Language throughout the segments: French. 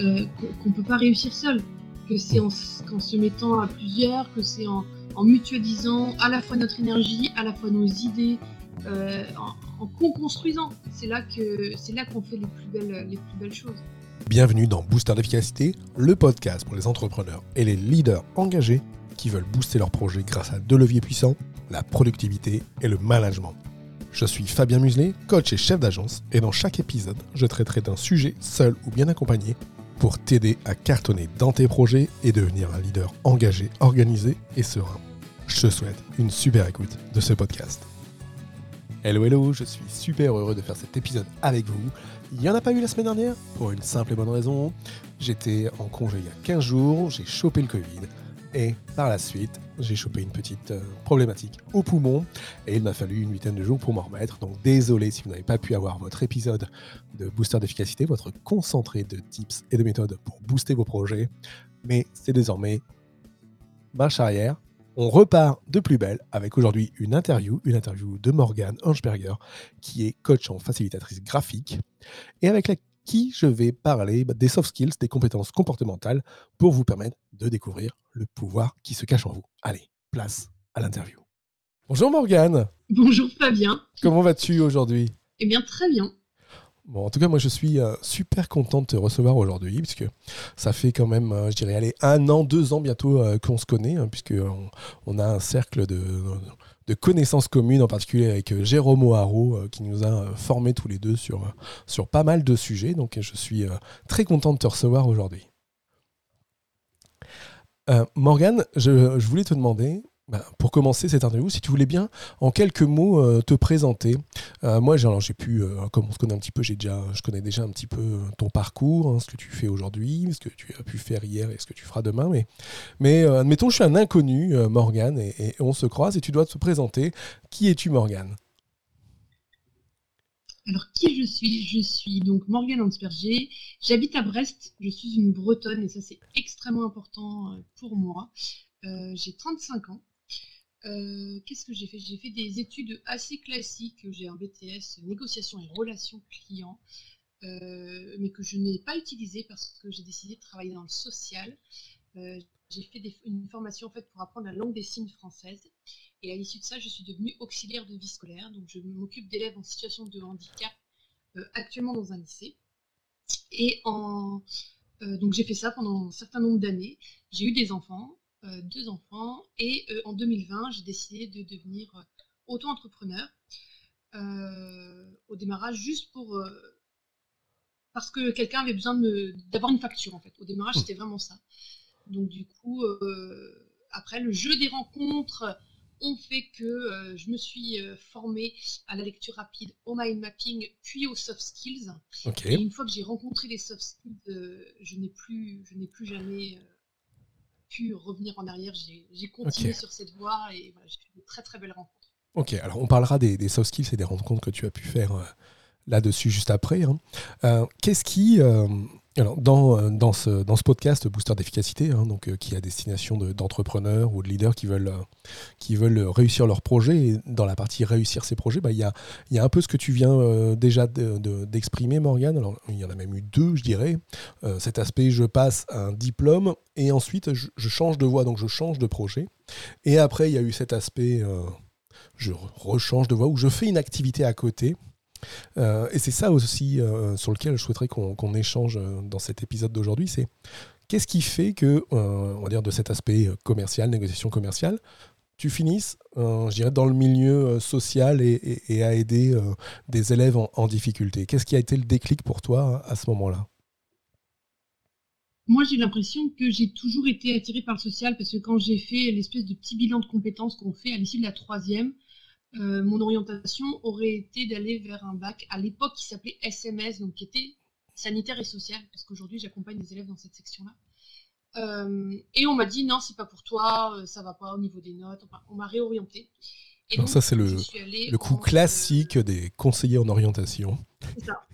euh, qu'on ne peut pas réussir seul, que c'est en, se mettant à plusieurs, que c'est en, mutualisant à la fois notre énergie, à la fois nos idées, euh, en, co-construisant. C'est là que c'est là qu'on fait les plus belles les plus belles choses. Bienvenue dans Booster d'efficacité, le podcast pour les entrepreneurs et les leaders engagés qui veulent booster leur projet grâce à deux leviers puissants, la productivité et le management. Je suis Fabien Muselet, coach et chef d'agence, et dans chaque épisode, je traiterai d'un sujet seul ou bien accompagné pour t'aider à cartonner dans tes projets et devenir un leader engagé, organisé et serein. Je te souhaite une super écoute de ce podcast. Hello hello, je suis super heureux de faire cet épisode avec vous. Il n'y en a pas eu la semaine dernière? Pour une simple et bonne raison. J'étais en congé il y a 15 jours, j'ai chopé le Covid et par la suite, j'ai chopé une petite euh, problématique au poumon et il m'a fallu une huitaine de jours pour m'en remettre. Donc désolé si vous n'avez pas pu avoir votre épisode de booster d'efficacité, votre concentré de tips et de méthodes pour booster vos projets. Mais c'est désormais marche arrière. On repart de plus belle avec aujourd'hui une interview, une interview de Morgane Hanschberger, qui est coach en facilitatrice graphique, et avec la qui je vais parler des soft skills, des compétences comportementales pour vous permettre de découvrir le pouvoir qui se cache en vous. Allez, place à l'interview. Bonjour Morgane. Bonjour Fabien. Comment vas-tu aujourd'hui? Eh bien très bien. Bon, en tout cas, moi, je suis euh, super content de te recevoir aujourd'hui, puisque ça fait quand même, euh, je dirais, allez, un an, deux ans bientôt euh, qu'on se connaît, hein, puisqu'on on a un cercle de, de connaissances communes, en particulier avec Jérôme O'Haraud, qui nous a formés tous les deux sur, sur pas mal de sujets. Donc je suis très content de te recevoir aujourd'hui. Morgane, je, voulais te demander, bah, pour commencer cette interview, si tu voulais bien en quelques mots euh, te présenter. Euh, moi, j'ai pu, euh, comme on se connaît un petit peu, je connais déjà un petit peu ton parcours, hein, ce que tu fais aujourd'hui, ce que tu as pu faire hier et ce que tu feras demain. Mais, mais admettons, je suis un inconnu, Morgane, et, on se croise et tu dois te présenter. Qui es-tu, Morgane? Alors, qui je suis? Je suis donc Morgane Hansberger. J'habite à Brest. Je suis une Bretonne et ça, c'est extrêmement important pour moi. j'ai 35 ans. Euh, qu'est-ce que j'ai fait? J'ai fait des études assez classiques. J'ai un BTS négociation et relations clients, euh, mais que je n'ai pas utilisé parce que j'ai décidé de travailler dans le social. Euh, j'ai fait une formation en fait pour apprendre la langue des signes française. Et à l'issue de ça, je suis devenue auxiliaire de vie scolaire. Donc, je m'occupe d'élèves en situation de handicap actuellement dans un lycée. Et en, donc, j'ai fait ça pendant un certain nombre d'années. J'ai eu des enfants. Euh, deux enfants. Et euh, en 2020, j'ai décidé de devenir euh, auto-entrepreneur au démarrage, juste pour parce que quelqu'un avait besoin d'avoir une facture en fait. Au démarrage, mmh. c'était vraiment ça. Donc du coup, après le jeu des rencontres ont fait que je me suis formée à la lecture rapide, au mind mapping, puis aux soft skills. Et une fois que j'ai rencontré les soft skills, je n'ai plus, je n'ai plus jamais revenir en arrière. J'ai continué sur cette voie et j'ai fait de très très belles rencontres. Ok, alors on parlera des, soft skills et des rencontres que tu as pu faire euh, là-dessus juste après. Hein. Euh, qu'est-ce qui, euh, alors, dans, euh, dans, ce, dans ce podcast Booster d'efficacité, hein, donc, euh, qui est à destination d'entrepreneurs ou de leaders qui veulent, euh, qui veulent réussir leurs projets, et dans la partie réussir ses projets, bah, il y, a, y a un peu ce que tu viens déjà d'exprimer, Morgane. Alors, il y en a même eu deux, je dirais. cet aspect, je passe un diplôme et ensuite je, je, change de voie, donc je change de projet. Et après, il y a eu cet aspect, je rechange de voie, où je fais une activité à côté euh, et c'est ça aussi euh, sur lequel je souhaiterais qu'on échange euh, dans cet épisode d'aujourd'hui, c'est qu'est-ce qui fait que, on va dire, de cet aspect commercial, négociation commerciale, tu finisses, je dirais, dans le milieu social et, à aider des élèves en, difficulté? Qu'est-ce qui a été le déclic pour toi à ce moment-là? Moi, j'ai l'impression que j'ai toujours été attirée par le social parce que quand j'ai fait l'espèce de petit bilan de compétences qu'on fait à l'issue de la troisième, euh, mon orientation aurait été d'aller vers un bac à l'époque qui s'appelait SMS, donc qui était sanitaire et social, parce qu'aujourd'hui j'accompagne des élèves dans cette section-là. et on m'a dit non, c'est pas pour toi, ça va pas au niveau des notes. on m'a réorienté. Et ça, c'est le, le coup classique des conseillers en orientation. C'est ça.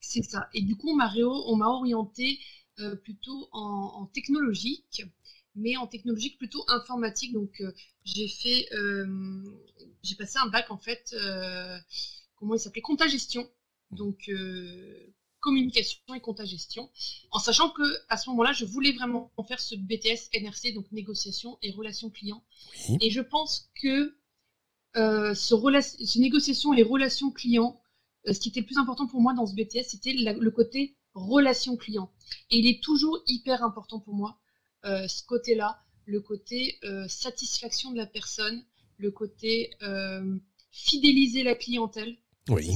C'est ça. Et du coup, on m'a orienté plutôt en, en, technologique mais en technologie plutôt informatique. Donc, euh, j'ai fait, euh, j'ai passé un bac en fait, euh, comment il s'appelait, compta gestion. Donc, communication et compta gestion, en sachant que à ce moment-là, je voulais vraiment faire ce BTS NRC, donc négociation et relations clients. Et je pense que ce, ce, négociation et relations clients, ce qui était le plus important pour moi dans ce BTS, c'était le côté relation client. Et il est toujours hyper important pour moi ce côté-là, le côté euh, satisfaction de la personne, le côté euh, fidéliser la clientèle.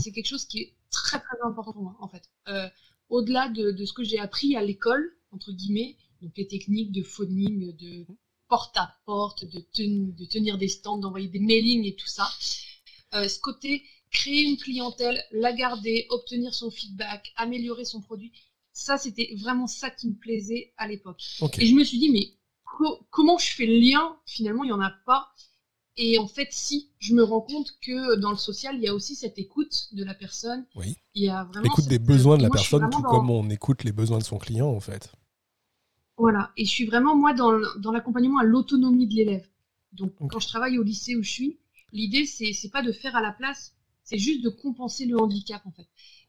C'est quelque chose qui est très très important pour moi en fait. Au-delà de, ce que j'ai appris à l'école, entre guillemets, donc les techniques de phoning, de porte-à-porte, de, de, tenir des stands, d'envoyer des mailings et tout ça, ce côté créer une clientèle, la garder, obtenir son feedback, améliorer son produit, ça, c'était vraiment ça qui me plaisait à l'époque. Et je me suis dit, mais comment je fais le lien? Finalement, il n'y en a pas. Et en fait, si, je me rends compte que dans le social, il y a aussi cette écoute de la personne. Oui. Il y a vraiment écoute des besoins de la personne, tout comme on écoute les besoins de son client, en fait. Voilà. Et je suis vraiment, moi, dans l'accompagnement à l'autonomie de l'élève. Donc, quand je travaille au lycée où je suis, l'idée, c'est pas de faire à la place, c'est juste de compenser le handicap, en fait.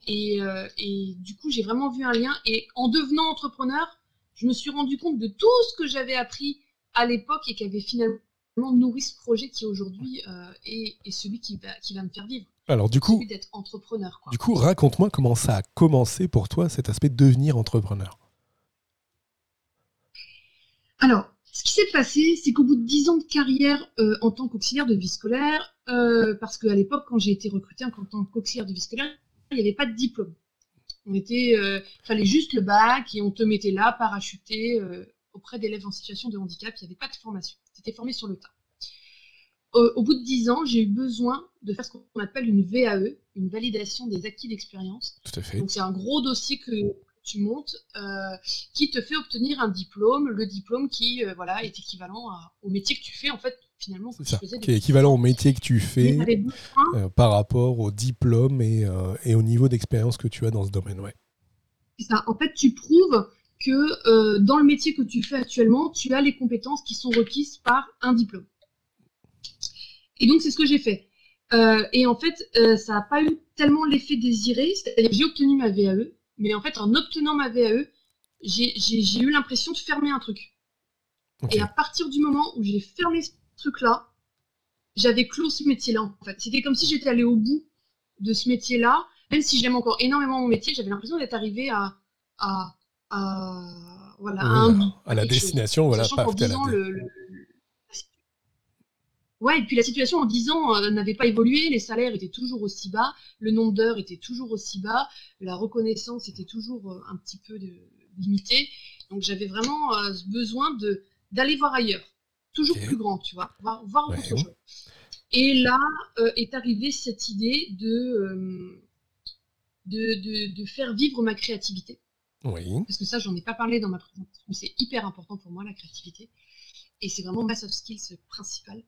Euh, et, du coup, j'ai vraiment vu un lien. Et en devenant entrepreneur, je me suis rendu compte de tout ce que j'avais appris à l'époque et qui avait finalement nourri ce projet qui aujourd'hui euh, est, celui qui va, qui va me faire vivre. Alors du coup, d'être entrepreneur. Du coup, raconte-moi comment ça a commencé pour toi cet aspect de devenir entrepreneur. Alors, ce qui s'est passé, c'est qu'au bout de dix ans de carrière euh, en tant qu'auxiliaire de vie scolaire, parce qu'à l'époque, quand j'ai été recrutée en tant qu'auxiliaire de vie scolaire, il n'y avait pas de diplôme. On était, euh, fallait juste le bac et on te mettait là, parachuté, euh, auprès d'élèves en situation de handicap. Il n'y avait pas de formation. C'était formé sur le tas. au bout de dix ans, j'ai eu besoin de faire ce qu'on appelle une VAE, une validation des acquis d'expérience. Tout à fait. Donc c'est un gros dossier que tu montes euh, qui te fait obtenir un diplôme, le diplôme qui voilà est équivalent au métier que tu fais en fait finalement ça, qui est équivalent au métier que tu fais euh, par rapport au diplôme et, euh, et au niveau d'expérience que tu as dans ce domaine. Ouais. C'est ça. En fait, tu prouves que euh, dans le métier que tu fais actuellement, tu as les compétences qui sont requises par un diplôme. Et donc, c'est ce que j'ai fait. et en fait, ça n'a pas eu tellement l'effet désiré. C'est-à-dire j'ai obtenu ma VAE, mais en fait, en obtenant ma VAE, j'ai eu l'impression de fermer un truc. Et à partir du moment où j'ai fermé truc-là, j'avais clos ce métier-là, en fait. C'était comme si j'étais allée au bout de ce métier-là. Même si j'aime encore énormément mon métier, j'avais l'impression d'être arrivée à, à, voilà, à, la destination, voilà, le, Ouais, et puis la situation en 10 ans euh, n'avait pas évolué, les salaires étaient toujours aussi bas, le nombre d'heures était toujours aussi bas, la reconnaissance était toujours euh, un petit peu de, limité. Donc j'avais vraiment euh, besoin de d'aller voir ailleurs toujours plus grand, tu vois, voir, voir autre chose. Et là est arrivée cette idée de, de, de, faire vivre ma créativité. Oui. Parce que ça, j'en ai pas parlé dans ma présentation, c'est hyper important pour moi, la créativité. Et c'est vraiment ma soft skills principale.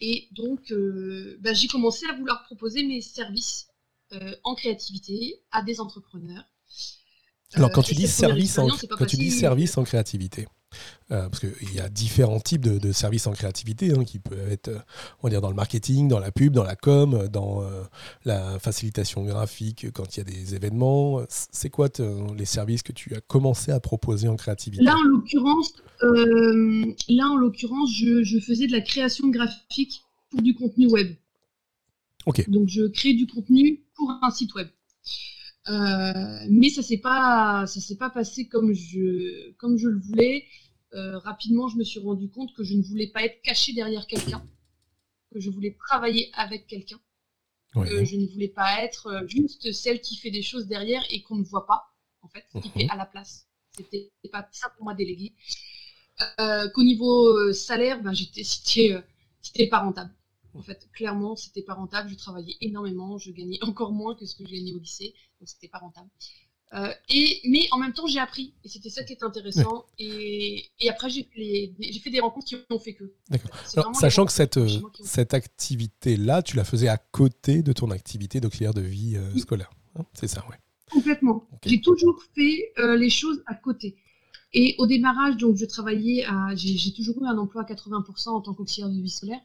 Et donc, euh, bah, j'ai commencé à vouloir proposer mes services en créativité à des entrepreneurs. Alors, quand tu dis service en, quand tu dis service en créativité, euh, parce qu'il y a différents types de, services en créativité hein, qui peuvent être, euh, on va dire, dans le marketing, dans la pub, dans la com, dans euh, la facilitation graphique quand il y a des événements. C'est quoi les services que tu as commencé à proposer en créativité? Là, en l'occurrence, là, en l'occurrence, je, faisais de la création graphique pour du contenu web. Ok. Donc, je crée du contenu pour un site web. Mais ça s'est pas ça s'est pas passé comme je comme je le voulais euh, rapidement, je me suis rendu compte que je ne voulais pas être caché derrière quelqu'un, que je voulais travailler avec quelqu'un, que je ne voulais pas être euh, juste celle qui fait des choses derrière et qu'on ne voit pas, en fait, qui mhm. fait à la place. C'était pas ça pour moi délégué. Euh, qu'au niveau salaire, ben, j'étais, c'était, pas rentable. En fait, clairement, c'était pas rentable. Je travaillais énormément, je gagnais encore moins que ce que je gagnais au lycée, donc c'était pas rentable. Euh, et, mais en même temps, j'ai appris. Et c'était ça qui est intéressant. Et, et, après, j'ai fait, des rencontres qui ont fait que. D'accord. Sachant que cette, cette activité-là, tu la faisais à côté de ton activité d'auxiliaire de vie euh, scolaire. Hein, c'est ça, ouais. Complètement. J'ai toujours fait euh, les choses à côté. Et au démarrage, donc, je travaillais à. J'ai toujours eu un emploi à 80% en tant qu'auxiliaire de vie scolaire.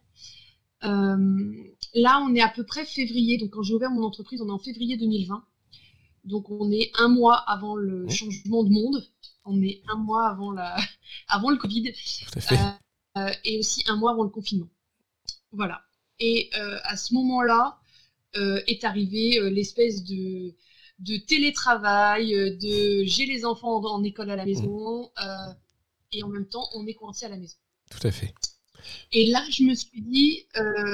Là, on est à peu près février. Donc, quand j'ai ouvert mon entreprise, on est en février 2020. Donc on est un mois avant le changement de monde, on est un mois avant, la... avant le Covid, euh, euh, et aussi un mois avant le confinement. Voilà. Et euh, à ce moment-là est arrivé l'espèce de, de télétravail, de j'ai les enfants en, école à la maison, et en même temps on est coincé à la maison. Tout à fait. Et là, je me suis dit,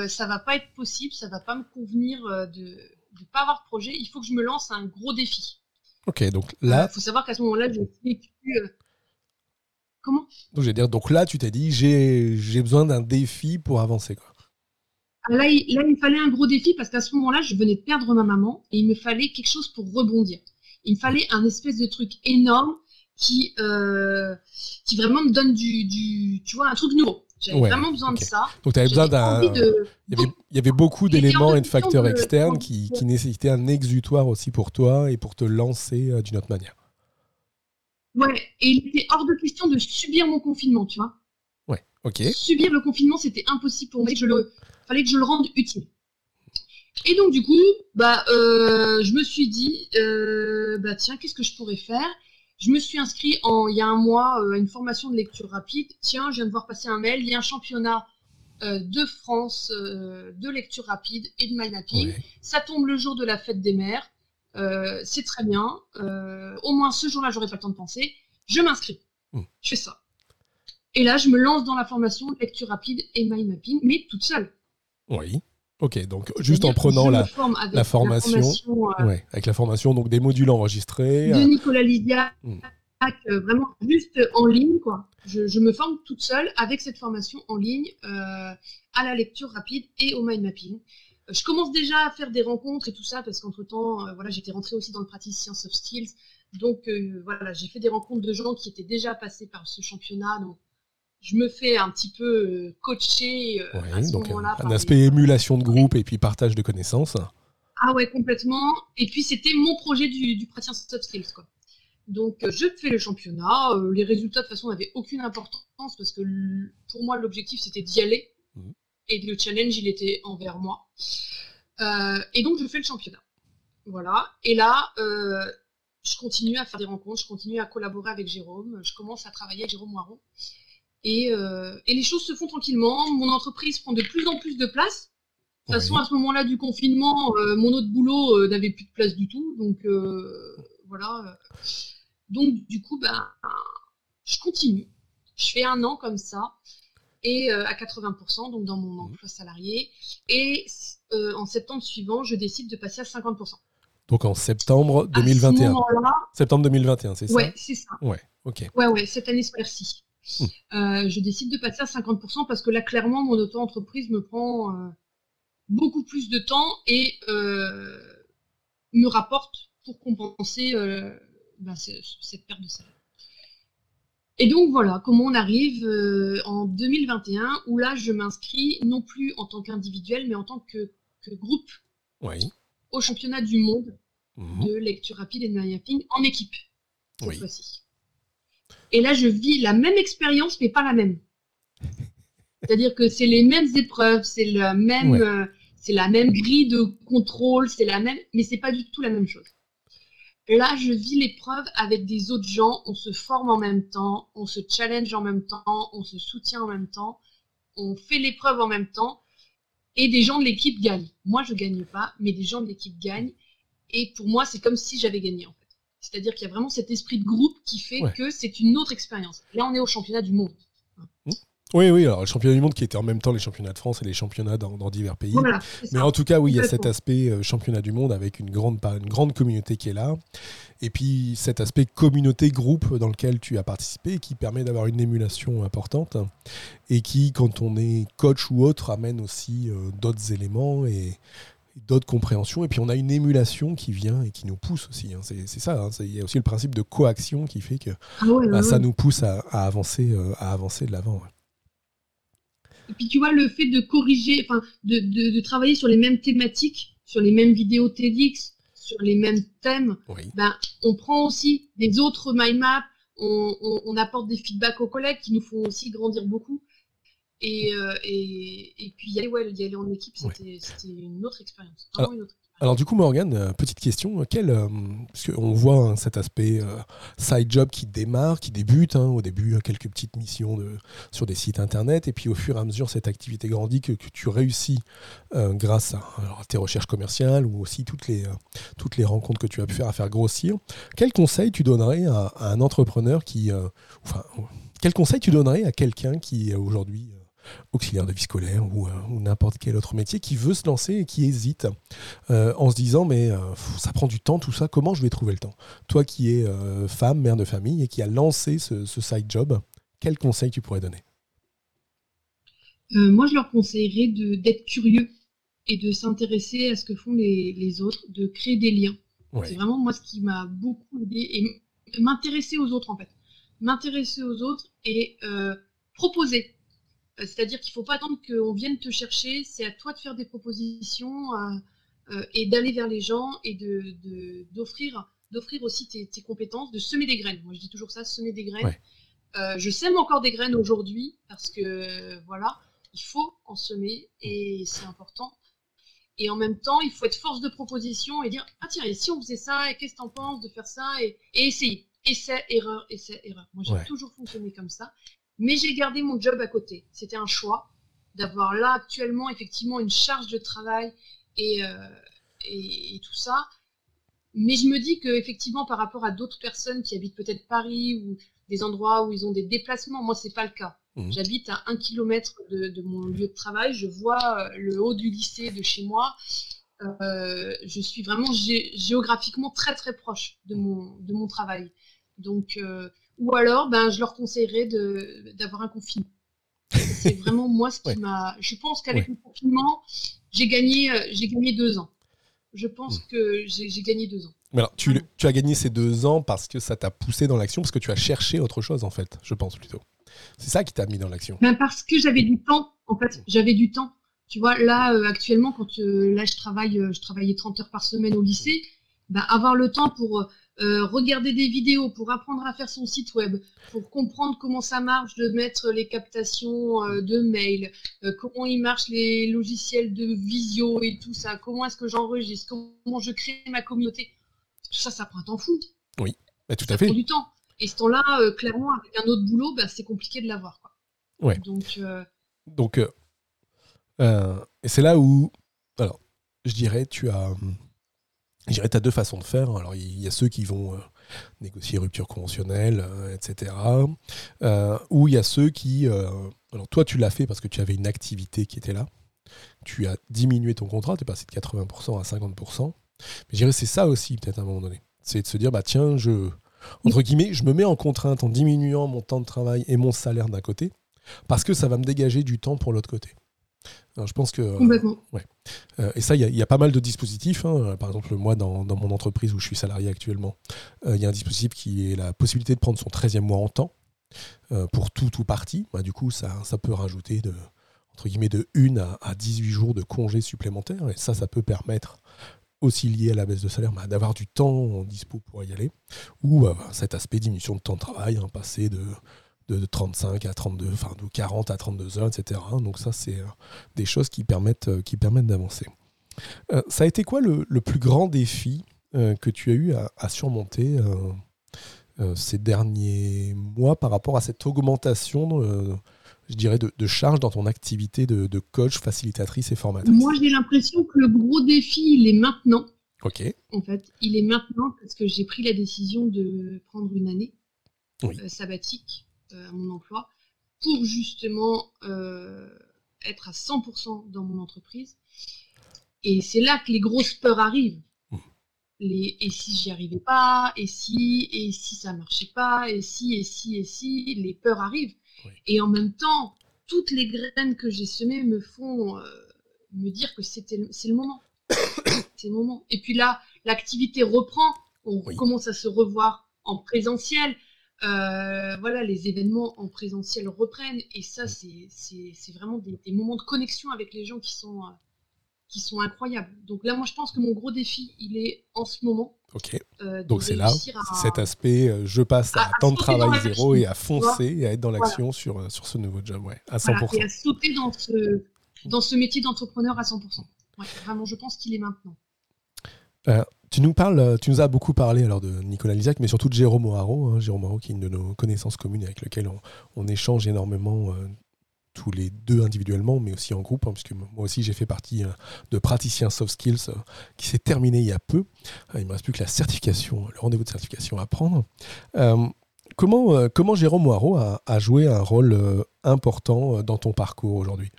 ça va pas être possible, ça va pas me convenir de de pas avoir de projet, il faut que je me lance un gros défi. Ok, donc là. Il faut savoir qu'à ce moment-là, j'ai vécu. Euh, comment? Donc, dire, donc là, tu t'es dit, j'ai besoin d'un défi pour avancer. Quoi. Ah, là, il, là, il me fallait un gros défi parce qu'à ce moment-là, je venais de perdre ma maman et il me fallait quelque chose pour rebondir. Il me fallait un espèce de truc énorme qui, euh, qui vraiment me donne du, du, tu vois, un truc nouveau. J'avais vraiment besoin de ça. Donc, tu avais besoin d'un. Il, y avait beaucoup d'éléments et de facteurs externes qui, qui, nécessitaient un exutoire aussi pour toi et pour te lancer euh, d'une autre manière. Ouais, et il était hors de question de subir mon confinement, tu vois. Ouais, ok. Subir le confinement, c'était impossible pour moi. Il fallait que je le rende utile. Et donc, du coup, bah, euh, je me suis dit, euh, bah, tiens, qu'est-ce que je pourrais faire? Je me suis inscrit en, il y a un mois euh, à une formation de lecture rapide. Tiens, je viens de voir passer un mail. Il y a un championnat euh, de France euh, de lecture rapide et de mind mapping. Ça tombe le jour de la fête des mères. c'est très bien. au moins ce jour-là, j'aurai pas le temps de penser. Je m'inscris. Hmm. Je fais ça. Et là, je me lance dans la formation de lecture rapide et mind mapping, mais toute seule. Oui. Ok, donc juste en prenant la, la, formation, euh, avec la formation, donc des modules enregistrés. De euh, Nicolas Lydia, hmm. euh, vraiment juste en ligne, quoi. Je, me forme toute seule avec cette formation en ligne à la lecture rapide et au mind mapping. Je commence déjà à faire des rencontres et tout ça parce qu'entre temps, voilà, j'étais rentrée aussi dans le pratique Science of Skills. Donc voilà, j'ai fait des rencontres de gens qui étaient déjà passés par ce championnat. Donc je me fais un petit peu euh, coacher euh, à ce moment-là. Un, aspect émulation de groupe et puis partage de connaissances. Ah ouais, complètement. Et puis c'était mon projet du, du praticien soft skills. Quoi. Donc euh, je fais le championnat. les résultats de toute façon n'avaient aucune importance parce que pour moi l'objectif c'était d'y aller. Mmh. Et le challenge il était envers moi. et donc je fais le championnat. Voilà. Et là, je continue à faire des rencontres, je continue à collaborer avec Jérôme. Je commence à travailler avec Jérôme Moiron. Euh, et, les choses se font tranquillement. Mon entreprise prend de plus en plus de place. De toute façon, à ce moment-là du confinement, euh, mon autre boulot euh, n'avait plus de place du tout. Donc voilà. Donc du coup, ben, je continue. Je fais un an comme ça et à 80%, donc dans mon mmh. emploi salarié. Et en septembre suivant, je décide de passer à 50%. Donc en septembre 2021. septembre 2021, c'est ça? Ouais, c'est ça. Ouais, ok. Ouais, ouais, cette année, merci. Hmm. Euh, je décide de passer à 50% parce que là, clairement, mon auto-entreprise me prend euh, beaucoup plus de temps et euh, me rapporte pour compenser bah, cette perte de salaire. Et donc voilà comment on arrive en 2021 où là je m'inscris non plus en tant qu'individuel mais en tant que, groupe au championnat du monde mhm. de lecture rapide et de en équipe cette fois-ci. Et là, je vis la même expérience, mais pas la même. C'est-à-dire que c'est les mêmes épreuves, c'est la même, euh, c'est la même grille de contrôle, c'est la même, mais c'est pas du tout la même chose. Là, je vis l'épreuve avec des autres gens, on se forme en même temps, on se challenge en même temps, on se soutient en même temps, on fait l'épreuve en même temps, et des gens de l'équipe gagnent. Moi, je gagne pas, mais des gens de l'équipe gagnent, et pour moi, c'est comme si j'avais gagné. C'est-à-dire qu'il y a vraiment cet esprit de groupe qui fait que c'est une autre expérience. Là, on est au championnat du monde. Mmh. Oui, oui, alors le championnat du monde qui était en même temps les championnats de France et les championnats dans, divers pays. Mais en tout cas, oui, il y a cet aspect euh, championnat du monde avec une grande, une grande communauté qui est là. Et puis cet aspect communauté-groupe dans lequel tu as participé qui permet d'avoir une émulation importante et qui, quand on est coach ou autre, amène aussi euh, d'autres éléments et, d'autres compréhensions. Et puis on a une émulation qui vient et qui nous pousse aussi. Hein. C'est ça. Hein. Il y a aussi le principe de coaction qui fait que ah bah, ça nous pousse à, avancer, à avancer de l'avant. Et puis tu vois, le fait de corriger, enfin, de, de, travailler sur les mêmes thématiques, sur les mêmes vidéos TEDx, sur les mêmes thèmes, ben, on prend aussi des autres mind maps, on, on, apporte des feedbacks aux collègues qui nous font aussi grandir beaucoup. Et, euh, et, et, puis y aller, ouais, y aller en équipe, c'était une autre expérience. une autre alors du coup, Morgan, euh, petite question, quel, euh, parce qu'on voit hein, cet aspect euh, side job qui démarre, qui débute, hein, au début quelques petites missions de, sur des sites internet, et puis au fur et à mesure cette activité grandit, que, tu réussis grâce à, tes recherches commerciales ou aussi toutes les, toutes les rencontres que tu as pu faire à faire grossir. Quel conseil tu donnerais à, à un entrepreneur qui, enfin, quel conseil tu donnerais à quelqu'un qui aujourd'hui auxiliaire de vie scolaire ou, euh, n'importe quel autre métier qui veut se lancer et qui hésite euh, en se disant mais euh, ça prend du temps tout ça, comment je vais trouver le temps? Toi qui es femme, mère de famille et qui a lancé ce, side job, quel conseil tu pourrais donner? Moi je leur conseillerais d'être curieux et de s'intéresser à ce que font les, autres, de créer des liens. C'est vraiment moi ce qui m'a beaucoup aidé et m'intéresser aux autres en fait. M'intéresser aux autres et proposer c'est-à-dire qu'il ne faut pas attendre qu'on vienne te chercher, c'est à toi de faire des propositions euh, euh, et d'aller vers les gens et d'offrir d'offrir aussi tes, compétences, de semer des graines. Moi, je dis toujours ça, semer des graines. je sème encore des graines aujourd'hui parce que voilà, il faut en semer et c'est important. Et en même temps, il faut être force de proposition et dire ah tiens, et si on faisait ça, et qu'est-ce que tu en penses de faire ça? Et, et essayer. Essai, erreur, essai, erreur. Moi, j'ai toujours fonctionné comme ça. Mais j'ai gardé mon job à côté. C'était un choix d'avoir là actuellement effectivement une charge de travail et, euh, et, tout ça. Mais je me dis que effectivement par rapport à d'autres personnes qui habitent peut-être Paris ou des endroits où ils ont des déplacements, moi c'est pas le cas. Mmh. J'habite à un kilomètre de, mon lieu de travail, je vois euh, le haut du lycée de chez moi. Euh, je suis vraiment géographiquement très très proche de mon, de mon travail. Donc ou alors, ben, je leur conseillerais d'avoir un confinement. C'est vraiment moi ce qui m'a. Je pense qu'avec le confinement, j'ai gagné, euh, j'ai gagné deux ans. Je pense hmm. que j'ai gagné deux ans. Mais alors, tu, tu, as gagné ces deux ans parce que ça t'a poussé dans l'action, parce que tu as cherché autre chose, en fait, je pense plutôt. C'est ça qui t'a mis dans l'action. Ben parce que j'avais du temps, en fait. J'avais du temps. Tu vois, là, euh, actuellement, quand euh, là, je travaille, je travaillais 30 heures par semaine au lycée, ben, avoir le temps pour euh, regarder des vidéos pour apprendre à faire son site web, pour comprendre comment ça marche de mettre les captations euh, de mails, euh, comment ils marchent les logiciels de visio et tout ça, comment est-ce que j'enregistre, comment je crée ma communauté. Tout ça, ça prend un temps fou. Oui, bah, tout à fait. Ça prend du temps. Et ce temps-là, clairement, avec un autre boulot, bah, c'est compliqué de l'avoir. Ouais. Donc, Donc et c'est là où, alors, je dirais, tu as hum, je dirais, tu as deux façons de faire. Alors, il y a ceux qui vont euh, négocier rupture conventionnelle, euh, etc. Euh, ou il y a ceux qui. alors, toi, tu l'as fait parce que tu avais une activité qui était là. Tu as diminué ton contrat, tu es passé de 80% à 50%. Mais je dirais, c'est ça aussi, peut-être, à un moment donné. C'est de se dire, bah tiens, je. Entre guillemets, je me mets en contrainte en diminuant mon temps de travail et mon salaire d'un côté, parce que ça va me dégager du temps pour l'autre côté je pense que. Ouais. Euh, et ça, il y, a pas mal de dispositifs. Hein. Par exemple, moi, dans, mon entreprise où je suis salarié actuellement, euh, il y a un dispositif qui est la possibilité de prendre son 13e mois en temps euh, pour tout ou partie. Bah, du coup, ça, ça peut rajouter de, entre guillemets, de 1 à, 18 jours de congés supplémentaires. Et ça, ça peut permettre aussi lié à la baisse de salaire, bah, d'avoir du temps en dispo pour y aller, ou cet aspect diminution de temps de travail, hein, passer de de 35 à 32, enfin de 40 à 32 heures, etc. Donc ça, c'est euh, des choses qui permettent, euh, qui permettent d'avancer. Euh, ça a été quoi le, plus grand défi que tu as eu à, surmonter ces derniers mois par rapport à cette augmentation, je dirais, de, de, charge dans ton activité de, de, coach, facilitatrice et formatrice? Moi, j'ai l'impression que le gros défi, il est maintenant. Ok. En fait, il est maintenant parce que j'ai pris la décision de prendre une année sabbatique à mon emploi pour justement euh, être à 100% dans mon entreprise. Et c'est là que les grosses peurs arrivent. Mmh. Les, et si j'y arrivais pas, et si, et si ça marchait pas, et si, et si, et si, les peurs arrivent. Et en même temps, toutes les graines que j'ai semées me font euh, me dire que c'était, c'est le moment. ces moments. Et puis là, l'activité reprend, on commence à se revoir en présentiel. Euh, voilà, les événements en présentiel reprennent et ça, c'est vraiment des, moments de connexion avec les gens qui sont, euh, qui sont incroyables. Donc là, moi, je pense que mon gros défi, il est en ce moment. Ok. Euh, Donc c'est là, cet aspect, je passe à, temps de travail zéro et à foncer et à être dans l'action sur, sur ce nouveau job, ouais, à 100%. et à sauter dans ce, dans ce métier d'entrepreneur à 100%. vraiment, je pense qu'il est maintenant. Tu nous parles, euh, tu nous as beaucoup parlé alors de Nicolas Lisac, mais surtout de Jérôme O'Haraud, hein, Jérôme O'Haraud qui est une de nos connaissances communes avec lequel on, échange énormément euh, tous les deux individuellement, mais aussi en groupe, hein, puisque moi aussi j'ai fait partie euh, de praticiens soft skills qui s'est terminé il y a peu. il me reste plus que la certification, le rendez-vous de certification à prendre. comment, Jérôme O'Haraud a, joué un rôle important dans ton parcours aujourd'hui?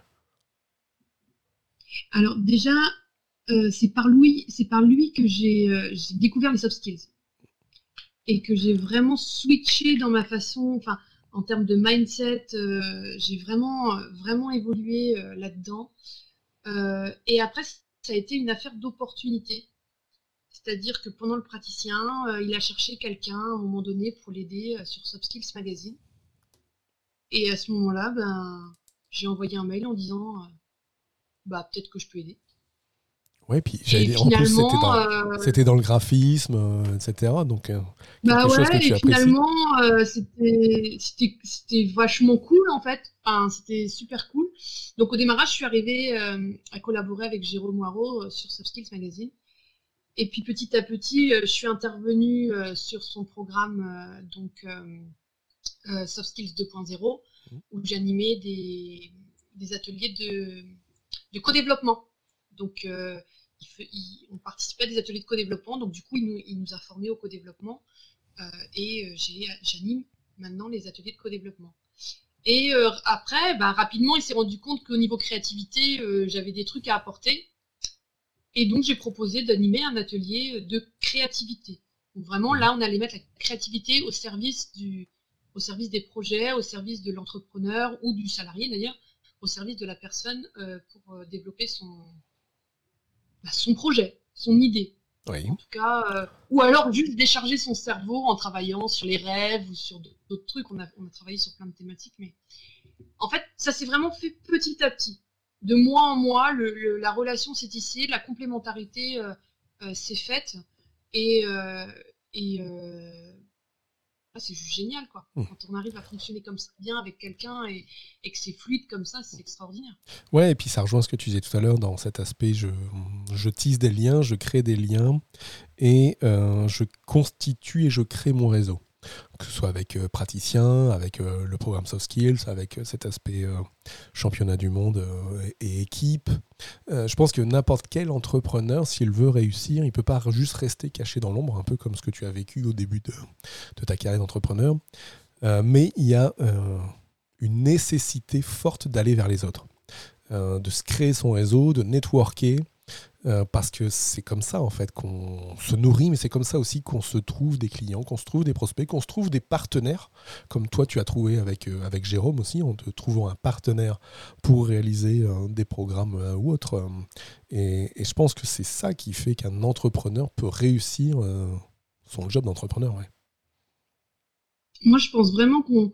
Alors déjà, euh, c'est par lui, que euh, j'ai découvert les soft skills et que j'ai vraiment switché dans ma façon, enfin en termes de mindset, euh, j'ai vraiment vraiment évolué là-dedans. et après, ça a été une affaire d'opportunité. C'est-à-dire que pendant le praticien, il a cherché quelqu'un à un moment donné pour l'aider sur Soft Skills Magazine. Et à ce moment-là, ben, j'ai envoyé un mail en disant bah peut-être que je peux aider. Ouais, puis j'allais en plus c'était dans, euh, c'était dans, le graphisme, euh, etc. Donc euh, bah ouais, que tu et finalement c'était vachement cool en fait. Enfin, c'était super cool. Donc au démarrage, je suis arrivée à collaborer avec Jérôme Moirot sur Soft Skills Magazine. Et puis petit à petit, je suis intervenue sur son programme donc Soft Skills 2.0 mmh. où j'animais des, des ateliers de, de co-développement. Donc, euh, on participait à des ateliers de co-développement, donc du coup, il nous, a formés au co-développement euh, et euh, j'anime maintenant les ateliers de co-développement. Et après, bah, rapidement, il s'est rendu compte qu'au niveau créativité, j'avais des trucs à apporter. Et donc, j'ai proposé d'animer un atelier de créativité. Donc, vraiment, là, on allait mettre la créativité au service, du, au service des projets, au service de l'entrepreneur ou du salarié d'ailleurs, au service de la personne pour développer son, bah, son projet, son idée. En tout cas, euh, ou alors juste décharger son cerveau en travaillant sur les rêves ou sur d'autres trucs. On a, on a travaillé sur plein de thématiques, mais en fait, ça s'est vraiment fait petit à petit. De mois en mois, le, la relation s'est tissée, la complémentarité s'est faite. Et, et ah, c'est juste génial, quoi. Mmh. Quand on arrive à fonctionner comme ça bien avec quelqu'un et, que c'est fluide comme ça, c'est extraordinaire. Ouais, et puis ça rejoint ce que tu disais tout à l'heure dans cet aspect, je, je tisse des liens, je crée des liens et euh, je constitue et je crée mon réseau que ce soit avec euh, praticien, avec euh, le programme Soft Skills, avec euh, cet aspect championnat du monde et équipe. je pense que n'importe quel entrepreneur, s'il veut réussir, il ne peut pas juste rester caché dans l'ombre, un peu comme ce que tu as vécu au début de, de ta carrière d'entrepreneur. mais il y a une nécessité forte d'aller vers les autres, de se créer son réseau, de networker, euh, parce que c'est comme ça en fait qu'on se nourrit, mais c'est comme ça aussi qu'on se trouve des clients, qu'on se trouve des prospects, qu'on se trouve des partenaires, comme toi tu as trouvé avec, euh, avec Jérôme aussi, en te trouvant un partenaire pour réaliser euh, des programmes ou autres. Et, je pense que c'est ça qui fait qu'un entrepreneur peut réussir son job d'entrepreneur. Ouais. Moi je pense vraiment qu'on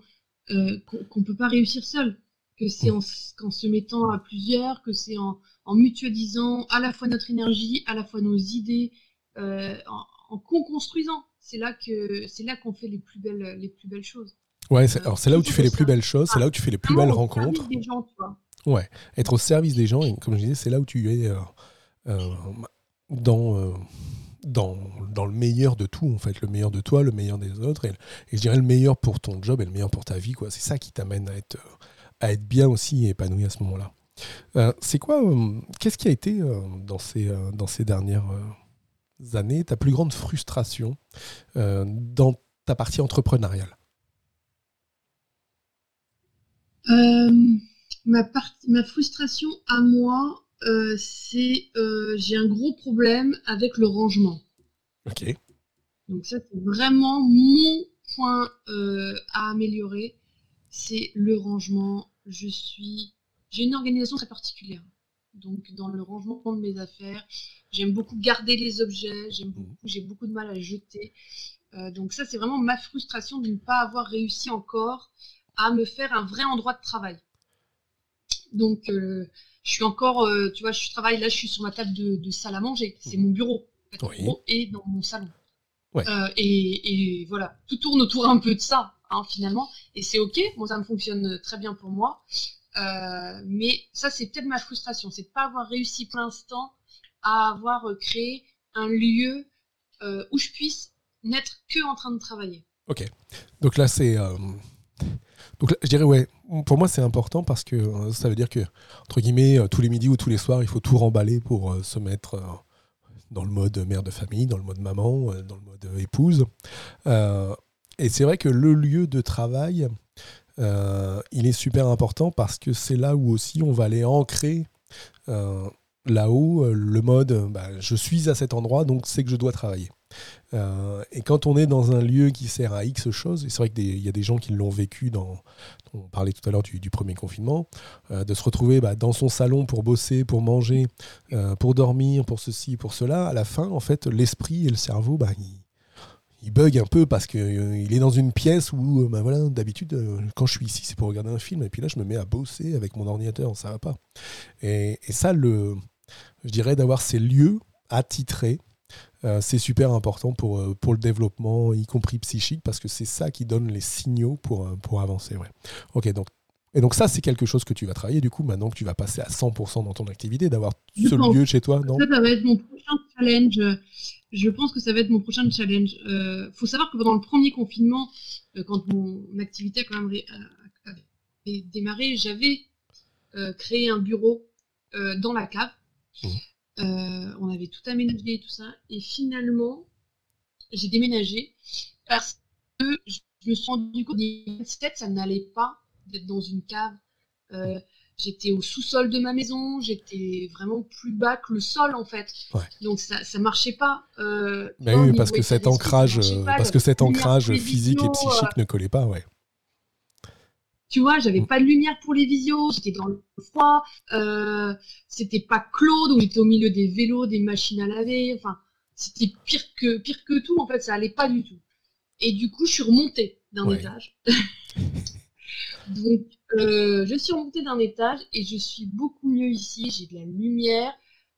ne peut pas réussir seul, que c'est en, en se mettant à plusieurs, que c'est en en mutualisant à la fois notre énergie, à la fois nos idées, euh, en, co-construisant. C'est là que c'est là qu'on fait les plus belles les plus belles choses. Ouais, c'est, alors c'est là où tu fais les plus belles choses, c'est là où tu fais les plus belles rencontres. Des gens, Ouais, être au service des gens, et comme je disais, c'est là où tu es euh, euh, dans, dans, dans, le meilleur de tout, en fait, le meilleur de toi, le meilleur des autres, et, et je dirais le meilleur pour ton job et le meilleur pour ta vie, quoi. C'est ça qui t'amène à être, à être bien aussi et épanoui à ce moment-là. Euh, c'est quoi, euh, qu'est-ce qui a été euh, dans, ces, dans ces dernières années ta plus grande frustration dans ta partie entrepreneuriale? Ma, ma frustration à moi, c'est j'ai un gros problème avec le rangement. Ok. Donc ça, c'est vraiment mon point à améliorer, c'est le rangement. Je suis j'ai une organisation très particulière. donc dans le rangement de mes affaires. J'aime beaucoup garder les objets, j'aime beaucoup, j'ai beaucoup de mal à jeter. Euh, donc ça, c'est vraiment ma frustration de ne pas avoir réussi encore à me faire un vrai endroit de travail. Donc, euh, je suis encore, euh, tu vois, je travaille là, je suis sur ma table de, de salle à manger. C'est mon bureau. En fait, Oui. bureau est dans mon salon. Ouais. Et, et voilà, tout tourne autour un peu de ça, hein, finalement. Et c'est ok, moi ça me fonctionne très bien pour moi. Euh, mais ça, c'est peut-être ma frustration, c'est de pas avoir réussi pour l'instant à avoir euh, créé un lieu euh, où je puisse n'être que en train de travailler. Donc là, c'est. Donc là, je dirais, ouais, pour moi, c'est important parce que ça veut dire que, entre guillemets, tous les midis ou tous les soirs, il faut tout remballer pour se mettre dans le mode mère de famille, dans le mode maman, dans le mode épouse. Et c'est vrai que le lieu de travail, euh, il est super important parce que c'est là où aussi on va aller ancrer euh, là-haut euh, le mode bah, je suis à cet endroit, donc c'est que je dois travailler. Et quand on est dans un lieu qui sert à X choses, et c'est vrai qu'il y a des gens qui l'ont vécu dans, on parlait tout à l'heure du, premier confinement, de se retrouver bah, dans son salon pour bosser, pour manger, pour dormir, pour ceci, pour cela, à la fin, en fait, l'esprit et le cerveau, bah, il, il bug un peu parce qu'il est dans une pièce où, euh, bah, voilà, d'habitude, euh, quand je suis ici, c'est pour regarder un film, et puis là, je me mets à bosser avec mon ordinateur, ça va pas. Et, et ça, le, je dirais d'avoir ces lieux attitrés, euh, c'est super important pour, euh, pour le développement, y compris psychique, parce que c'est ça qui donne les signaux pour, euh, pour avancer. Ouais. Ok, donc, et donc ça, c'est quelque chose que tu vas travailler, du coup, maintenant que tu vas passer à 100% dans ton activité, d'avoir ce lieu chez toi, non? Ça, ça va être mon prochain challenge. Je pense que ça va être mon prochain challenge. Euh, faut savoir que pendant le premier confinement, euh, quand mon activité a quand même a- a- démarré, j'avais euh, créé un bureau dans la cave. Euh, on avait tout aménagé et tout ça. Et finalement, j'ai déménagé parce que je me suis rendu compte que 27, ça n'allait pas d'être dans une cave. Euh, J'étais au sous-sol de ma maison, j'étais vraiment plus bas que le sol en fait. Ouais. Donc ça, ça marchait pas. Euh, Bah oui, niveau parce que cet ancrage, euh, pas, parce que cet ancrage physique et psychique euh, ne collait pas, ouais. tu vois, j'avais Mm. pas de lumière pour les visios, j'étais dans le froid, euh, c'était pas clos, donc j'étais au milieu des vélos, des machines à laver, enfin, c'était pire que, pire que tout, en fait, ça allait pas du tout. Et du coup, je suis remontée d'un Ouais. étage. donc, euh, je suis remontée d'un étage et je suis beaucoup mieux ici, j'ai de la lumière,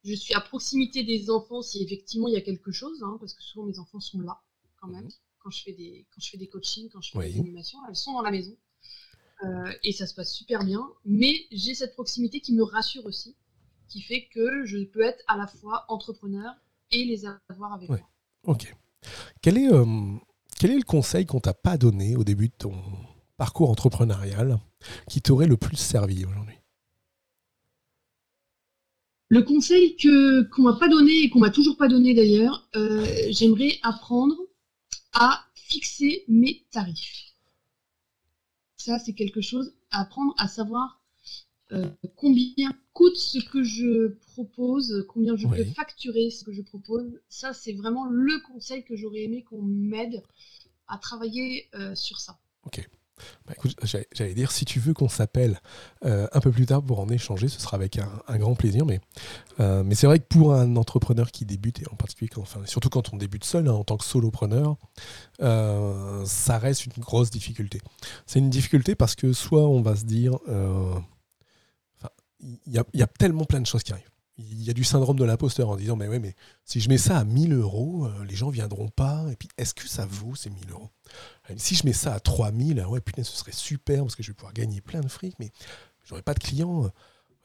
je suis à proximité des enfants si effectivement il y a quelque chose, hein, parce que souvent mes enfants sont là, quand même, quand je fais des, quand je fais des coachings, quand je fais Mhm. Oui. des animations, elles sont dans la maison. Euh, et ça se passe super bien. Mais j'ai cette proximité qui me rassure aussi, qui fait que je peux être à la fois entrepreneur et les avoir avec Ouais. moi. Ok. Quel est, euh, quel est le conseil qu'on t'a pas donné au début de ton parcours entrepreneurial qui t'aurait le plus servi aujourd'hui Le conseil que qu'on m'a pas donné et qu'on m'a toujours pas donné d'ailleurs, euh, j'aimerais apprendre à fixer mes tarifs. Ça, c'est quelque chose à apprendre à savoir euh, combien coûte ce que je propose, combien je peux facturer ce que je propose. Ça, c'est vraiment le conseil que j'aurais aimé qu'on m'aide à travailler euh, sur ça. Bah, j'allais dire, si tu veux qu'on s'appelle euh, un peu plus tard pour en échanger, ce sera avec un, grand plaisir. Mais, euh, mais c'est vrai que pour un entrepreneur qui débute, et en particulier, surtout quand on débute seul, hein, en tant que solopreneur, euh, ça reste une grosse difficulté. C'est une difficulté parce que soit on va se dire, il y a tellement plein de choses qui arrivent. Il y a du syndrome de l'imposteur en disant, mais ouais, mais si je mets ça à 1000 euros, euh, les gens viendront pas. Et puis, est-ce que ça vaut ces 1000 euros? Si je mets ça à 3000, ah ouais, putain, ce serait super parce que je vais pouvoir gagner plein de fric, mais j'aurai pas de clients.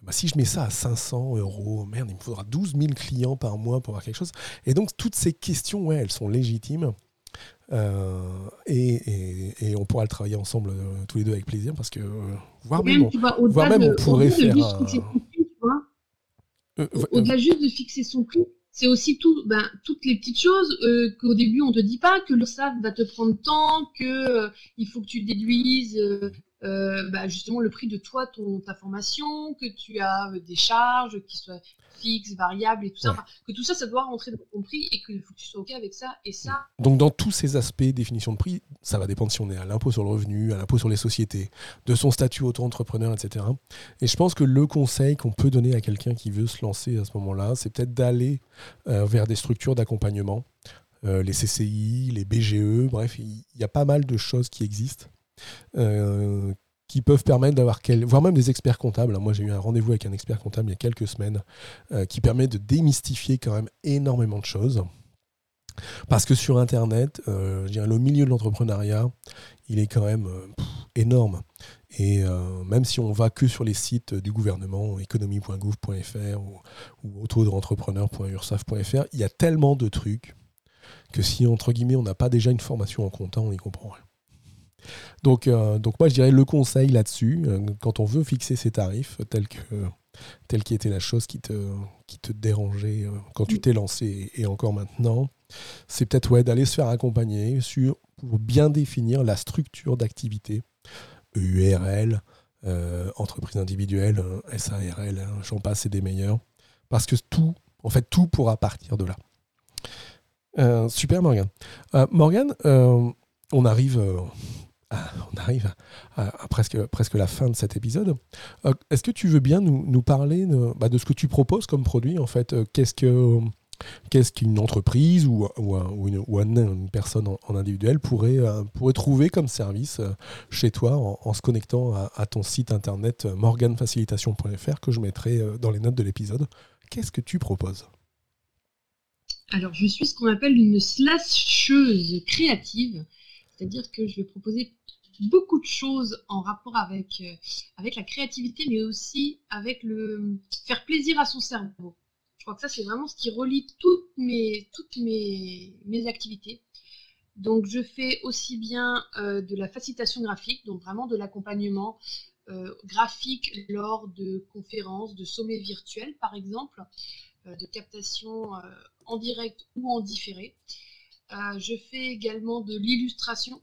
Bah, si je mets ça à 500 euros, merde, il me faudra 12 000 clients par mois pour avoir quelque chose. Et donc, toutes ces questions, ouais, elles sont légitimes. Euh, et, et- et on pourra le travailler ensemble euh, tous les deux avec plaisir parce que, euh, voire même, même, tu vois, au-delà voire même de, on pourrait faire juste un- fixer son prix, tu vois, euh, Au-delà juste de fixer son prix, c'est aussi tout, ben, toutes les petites choses euh, qu'au début on te dit pas, que le SAV va te prendre tant, que euh, il faut que tu déduises euh, bah, justement le prix de toi, ton, ta formation, que tu as euh, des charges qui soient fixes, variables et tout ça. que tout ça, ça doit rentrer dans ton prix et qu'il faut que tu sois OK avec ça. Et ça. Donc, dans tous ces aspects, définition de prix, ça va dépendre si on est à l'impôt sur le revenu, à l'impôt sur les sociétés, de son statut auto-entrepreneur, etc. Et je pense que le conseil qu'on peut donner à quelqu'un qui veut se lancer à ce moment-là, c'est peut-être d'aller euh, vers des structures d'accompagnement. les CCI, les BGE, bref, il y, a pas mal de choses qui existent euh, qui peuvent permettre d'avoir, quel... voire même des experts comptables. Moi, j'ai eu un rendez-vous avec un expert comptable il y a quelques semaines euh, qui permet de démystifier quand même énormément de choses. Parce que sur Internet, euh, le milieu de l'entrepreneuriat, il est quand même énorme. Et même si on va que sur les sites du gouvernement, économie.gouv.fr ou, ou autodreentrepreneur.ursaf.fr, il y a tellement de trucs que si, entre guillemets, on n'a pas déjà une formation en compta, on n'y comprend rien. Donc, euh, donc moi, je dirais le conseil là-dessus, euh, quand on veut fixer ses tarifs, tel que telle qui était la chose qui te, qui te dérangeait euh, quand tu t'es lancé et encore maintenant, c'est peut-être ouais, d'aller se faire accompagner sur, pour bien définir la structure d'activité, URL, entreprise individuelle, SARL, hein, j'en passe, c'est des meilleurs. Parce que tout, en fait, tout pourra partir de là. super Morgan. Morgan, on arrive ah, on arrive à, presque, presque la fin de cet épisode. Euh, est-ce que tu veux bien nous, parler bah, de, ce que tu proposes comme produit en fait euh, Qu'est-ce que qu'est-ce qu'une entreprise ou, ou, une, personne en, individuel pourrait, euh, pourrait trouver comme service chez toi en, se connectant à, ton site internet morganfacilitation.fr que je mettrai dans les notes de l'épisode. Qu'est-ce que tu proposes? Alors, je suis ce qu'on appelle une slasheuse créative. C'est-à-dire que je vais proposer beaucoup de choses en rapport avec, euh, avec la créativité, mais aussi avec le faire plaisir à son cerveau. Je crois que ça, c'est vraiment ce qui relie toutes mes, toutes mes, mes activités. Donc, je fais aussi bien euh, de la facilitation graphique, donc vraiment de l'accompagnement euh, graphique lors de conférences, de sommets virtuels, par exemple, de captation en direct ou en différé. Euh, je fais également de l'illustration.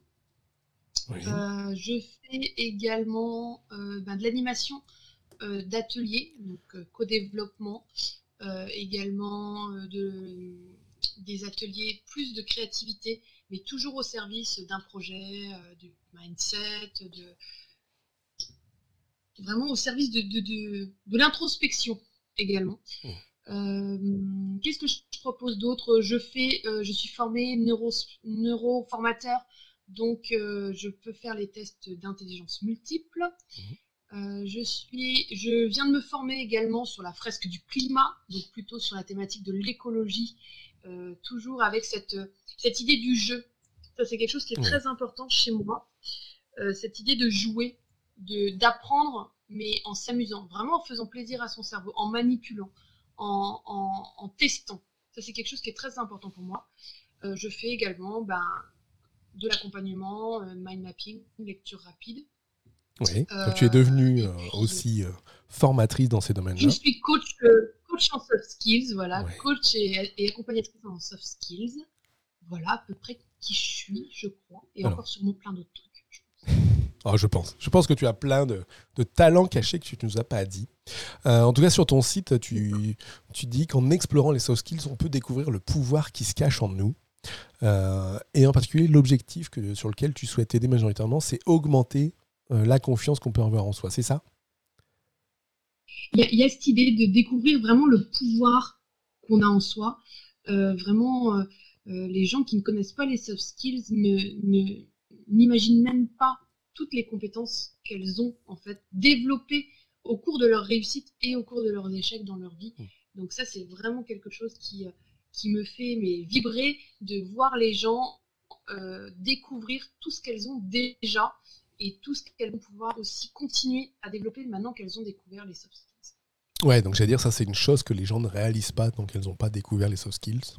Euh, je fais également euh, ben, de l'animation d'ateliers, donc co-développement, également de, des ateliers plus de créativité, mais toujours au service d'un projet, du mindset, de, vraiment au service de, de, de l'introspection également. Mmh. Euh, qu'est-ce que je propose d'autre? Je fais, euh, je suis formée neuro, neuroformateur, donc euh, je peux faire les tests d'intelligence multiple. Mhm. je, suis, je viens de me former également sur la fresque du climat, donc plutôt sur la thématique de l'écologie, toujours avec cette, cette idée du jeu. Ça, c'est quelque chose qui est très important chez moi. cette idée de jouer, d'apprendre, mais en s'amusant, vraiment en faisant plaisir à son cerveau, en manipulant en, testant. Ça, c'est quelque chose qui est très important pour moi. Euh, je fais également ben, de l'accompagnement, euh, mind mapping, lecture rapide. Oui, donc tu es devenue euh, aussi formatrice dans ces domaines-là. Je suis coach, coach en soft skills, voilà, coach et, et, accompagnatrice en soft skills. Voilà à peu près qui je suis, je crois, et encore sûrement plein d'autres trucs. Oh, je pense. Je pense que tu as plein de, talents cachés que tu ne nous as pas dit. Euh, en tout cas, sur ton site, tu, tu dis qu'en explorant les soft skills, on peut découvrir le pouvoir qui se cache en nous. Euh, et en particulier, l'objectif sur lequel tu souhaites aider majoritairement, c'est augmenter euh, la confiance qu'on peut avoir en soi. C'est ça? Il y, a, cette idée de découvrir vraiment le pouvoir qu'on a en soi. vraiment, les gens qui ne connaissent pas les soft skills n'imaginent même pas toutes les compétences qu'elles ont en fait développées au cours de leur réussite et au cours de leurs échecs dans leur vie. Mmh. Donc ça, c'est vraiment quelque chose qui, euh, qui me fait mais, vibrer de voir les gens euh, découvrir tout ce qu'elles ont déjà et tout ce qu'elles vont pouvoir aussi continuer à développer maintenant qu'elles ont découvert les soft skills. Ouais, donc j'allais dire, ça c'est une chose que les gens ne réalisent pas tant qu'elles n'ont pas découvert les soft skills.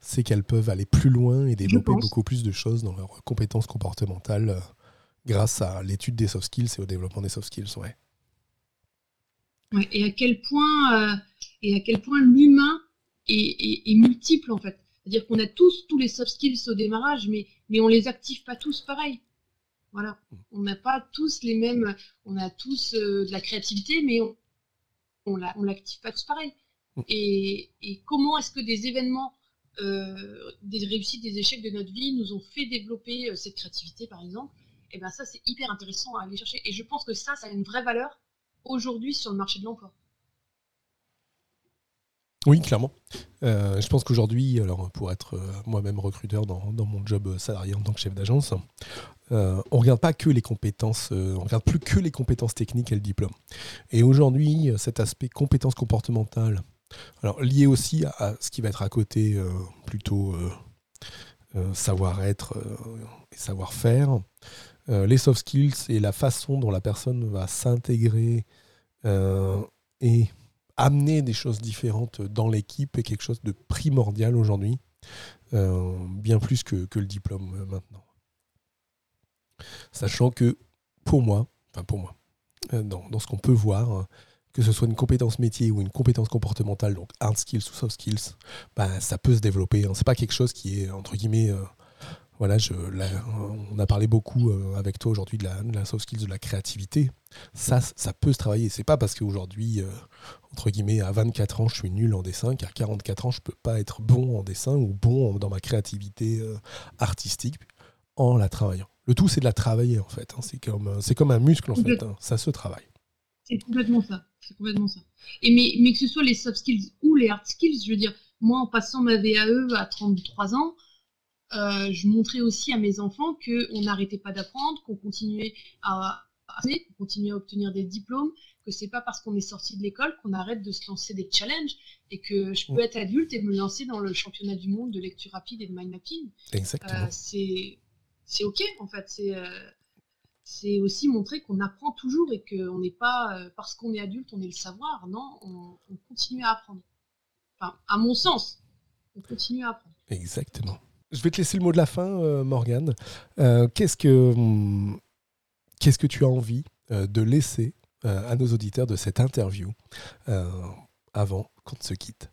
C'est qu'elles peuvent aller plus loin et développer beaucoup plus de choses dans leurs compétences comportementales euh, grâce à l'étude des soft skills et au développement des soft skills, ouais. Et à quel point, euh, et à quel point l'humain est, multiple en fait. C'est-à-dire qu'on a tous tous les soft skills au démarrage, mais, mais on les active pas tous pareil. Voilà. On n'a pas tous les mêmes. On a tous de la créativité, mais on ne l'active pas tous pareil. Mmh. Et, comment est-ce que des événements, des réussites, des échecs de notre vie nous ont fait développer cette créativité, par exemple? Et eh bien ça, c'est hyper intéressant à aller chercher. Et je pense que ça, ça a une vraie valeur aujourd'hui sur le marché de l'emploi. Oui, clairement. Euh, je pense qu'aujourd'hui, alors pour être euh, moi-même recruteur dans, mon job salarié en tant que chef d'agence, euh, on regarde pas que les compétences, on regarde plus que les compétences techniques et le diplôme. Et aujourd'hui, cet aspect compétences comportementales, alors lié aussi à, ce qui va être à côté, plutôt savoir-être et savoir-faire, les soft skills et la façon dont la personne va s'intégrer et amener des choses différentes dans l'équipe est quelque chose de primordial aujourd'hui, euh, bien plus que, le diplôme euh, maintenant. Sachant que pour moi, enfin pour moi, euh, dans, ce qu'on peut voir, que ce soit une compétence métier ou une compétence comportementale, donc hard skills ou soft skills, bah, ça peut se développer. Hein. C'est pas quelque chose qui est entre guillemets voilà, je, on a parlé beaucoup euh, avec toi aujourd'hui de la, soft skills, de la créativité. Ça, ça peut se travailler. C'est pas parce qu'aujourd'hui, euh, entre guillemets, à 24 ans, je suis nul en dessin, qu'à 44 ans, je peux pas être bon en dessin ou bon dans ma créativité euh, artistique en la travaillant. Le tout, c'est de la travailler, en fait. Hein. C'est comme, c'est comme un muscle, en fait. Hein. Ça se travaille. C'est complètement ça. C'est complètement ça. Et mais, mais que ce soit les soft skills ou les hard skills, je veux dire, moi, en passant ma VAE à 33 ans, euh, je montrais aussi à mes enfants qu'on n'arrêtait pas d'apprendre, qu'on continuait à, qu'on continuait à obtenir des diplômes, que c'est pas parce qu'on est sorti de l'école qu'on arrête de se lancer des challenges et que je peux être adulte et me lancer dans le championnat du monde de lecture rapide et de mind mapping. Exactement. Euh, c'est c'est ok en fait. C'est euh, c'est aussi montrer qu'on apprend toujours et qu'on n'est pas parce qu'on est adulte on est le savoir. Non, on, on continue à apprendre. Enfin, à mon sens, on continue à apprendre. Exactement. Je vais te laisser le mot de la fin, euh, Morgane. Euh, qu'est-ce, que, hum, qu'est-ce que tu as envie euh, de laisser à nos auditeurs de cette interview avant qu'on se quitte?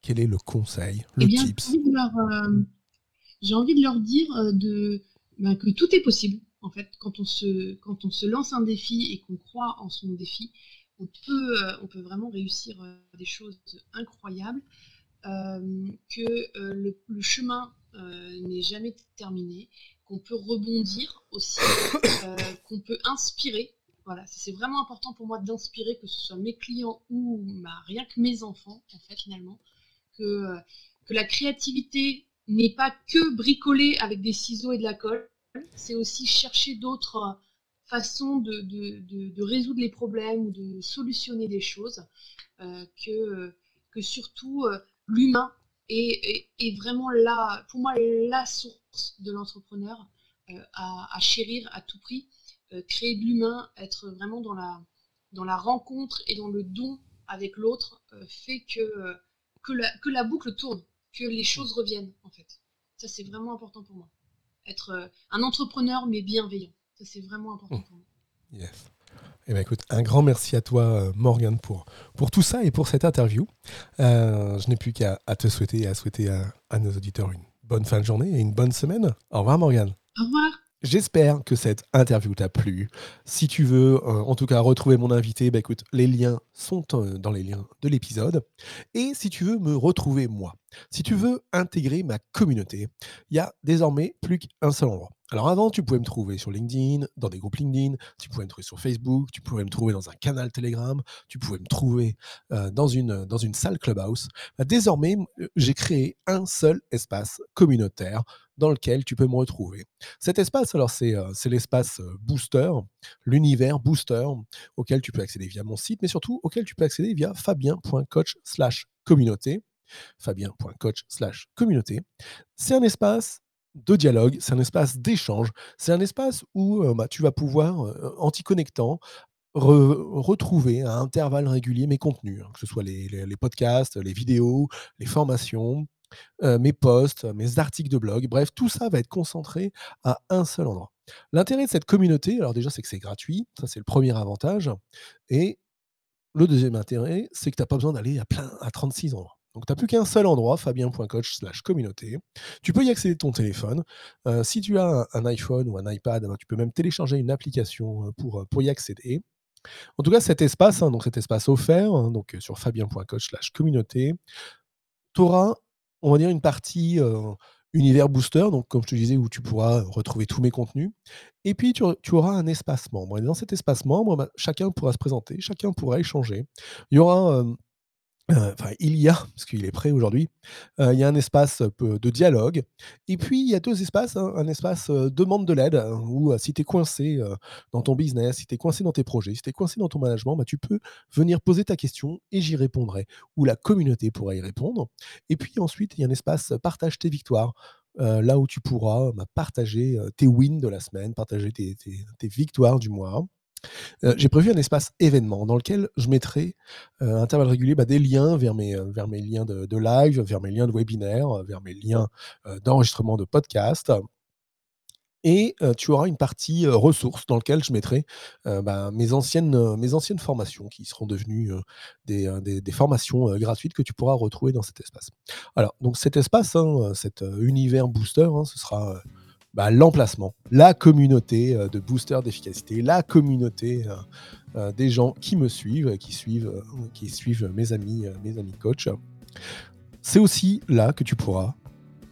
Quel est le conseil, le eh tips? J'ai envie de leur dire de, ben, que tout est possible. En fait, quand on, se, quand on se lance un défi et qu'on croit en son défi, on peut, on peut vraiment réussir des choses incroyables. Euh, que euh, le, chemin euh, n'est jamais terminé, qu'on peut rebondir aussi, qu'on peut inspirer. Voilà, c'est vraiment important pour moi d'inspirer, que ce soit mes clients ou rien que mes enfants, en fait, finalement, que, que la créativité n'est pas que bricoler avec des ciseaux et de la colle, c'est aussi chercher d'autres façons de, de, de, résoudre les problèmes ou de solutionner des choses, que, que surtout l'humain est, vraiment là, pour moi, la source de l'entrepreneur euh, à, chérir à tout prix. Euh, créer de l'humain, être vraiment dans la, dans la rencontre et dans le don avec l'autre euh, fait que, que, la, que la boucle tourne, que les choses reviennent en fait. Ça c'est vraiment important pour moi. Être un entrepreneur mais bienveillant. Ça c'est vraiment important mmh. pour moi. Yes. Eh ben, écoute, un grand merci à toi, euh, Morgan, pour, pour tout ça et pour cette interview. Euh, je n'ai plus qu'à te souhaiter et à souhaiter à, nos auditeurs une bonne fin de journée et une bonne semaine. Au revoir, Morgan. Au revoir. J'espère que cette interview t'a plu. Si tu veux, euh, en tout cas, retrouver mon invité, bah, écoute, les liens sont dans les liens de l'épisode. Et si tu veux me retrouver moi, si tu veux intégrer ma communauté, il y a désormais plus qu'un seul endroit. Alors avant, tu pouvais me trouver sur LinkedIn, dans des groupes LinkedIn, tu pouvais me trouver sur Facebook, tu pouvais me trouver dans un canal Telegram, tu pouvais me trouver euh, dans, une, dans une salle Clubhouse. Bah, désormais, euh, j'ai créé un seul espace communautaire dans lequel tu peux me retrouver. Cet espace, alors c'est euh, l'espace Booster, l'univers Booster, auquel tu peux accéder via mon site, mais surtout auquel tu peux accéder via fabien.coach slash communauté fabien.coach slash communauté. C'est un espace de dialogue, c'est un espace d'échange, c'est un espace où euh, bah, tu vas pouvoir, euh, en t'y connectant, retrouver à intervalles réguliers mes contenus, hein, que ce soit les, podcasts, les vidéos, les formations, euh, mes posts, mes articles de blog, bref, tout ça va être concentré à un seul endroit. L'intérêt de cette communauté, alors déjà, c'est que c'est gratuit, ça c'est le premier avantage, et le deuxième intérêt, c'est que tu n'as pas besoin d'aller à à 36 endroits. Donc, tu n'as plus qu'un seul endroit, fabien.coach slash communauté. Tu peux y accéder de ton téléphone. Euh, si tu as un, iPhone ou un iPad, ben, tu peux même télécharger une application pour, pour y accéder. En tout cas, cet espace, hein, cet espace offert, hein, donc sur fabien.coach slash communauté, tu auras, on va dire, une partie univers booster, donc comme je te disais, où tu pourras retrouver tous mes contenus. Et puis, tu, auras un espace membre. Et dans cet espace membre, bah, chacun pourra se présenter, chacun pourra échanger. Il y aura Enfin, il y a, parce qu'il est prêt aujourd'hui, il y a un espace de dialogue. Et puis, il y a deux espaces. Hein, un espace demande de l'aide, hein, où si tu es coincé dans ton business, si tu es coincé dans tes projets, si tu es coincé dans ton management, bah, tu peux venir poser ta question et j'y répondrai. Ou la communauté pourra y répondre. Et puis ensuite, il y a un espace partage tes victoires. là où tu pourras bah, partager tes wins de la semaine, partager tes victoires du mois. Euh, j'ai prévu un espace événement dans lequel je mettrai euh, à intervalles réguliers bah, des liens vers mes, euh, vers mes liens de, live, vers mes liens de webinaire, vers mes liens d'enregistrement de podcast. Et tu auras une partie ressources dans laquelle je mettrai bah, mes, anciennes, mes anciennes formations qui seront devenues des, des, formations gratuites que tu pourras retrouver dans cet espace. Alors, donc cet espace, hein, cet univers booster, hein, ce sera bah, l'emplacement, la communauté euh, de boosters d'efficacité, la communauté euh, euh, des gens qui me suivent, qui suivent, qui suivent mes amis, mes amis coachs. C'est aussi là que tu pourras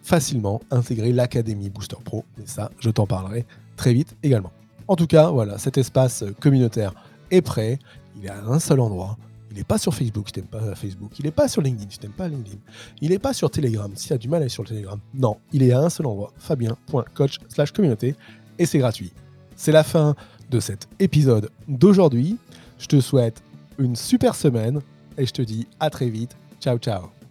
facilement intégrer l'Académie Booster Pro. Et ça, je t'en parlerai très vite également. En tout cas, voilà, cet espace communautaire est prêt. Il est à un seul endroit. Il n'est pas sur Facebook si tu n'aimes pas Facebook. Il n'est pas sur LinkedIn si tu n'aimes pas LinkedIn. Il n'est pas sur Telegram si tu as du mal à aller sur le Telegram. Non, il est à un seul endroit, fabien.coach slash communauté, et c'est gratuit. C'est la fin de cet épisode d'aujourd'hui. Je te souhaite une super semaine et je te dis à très vite. Ciao ciao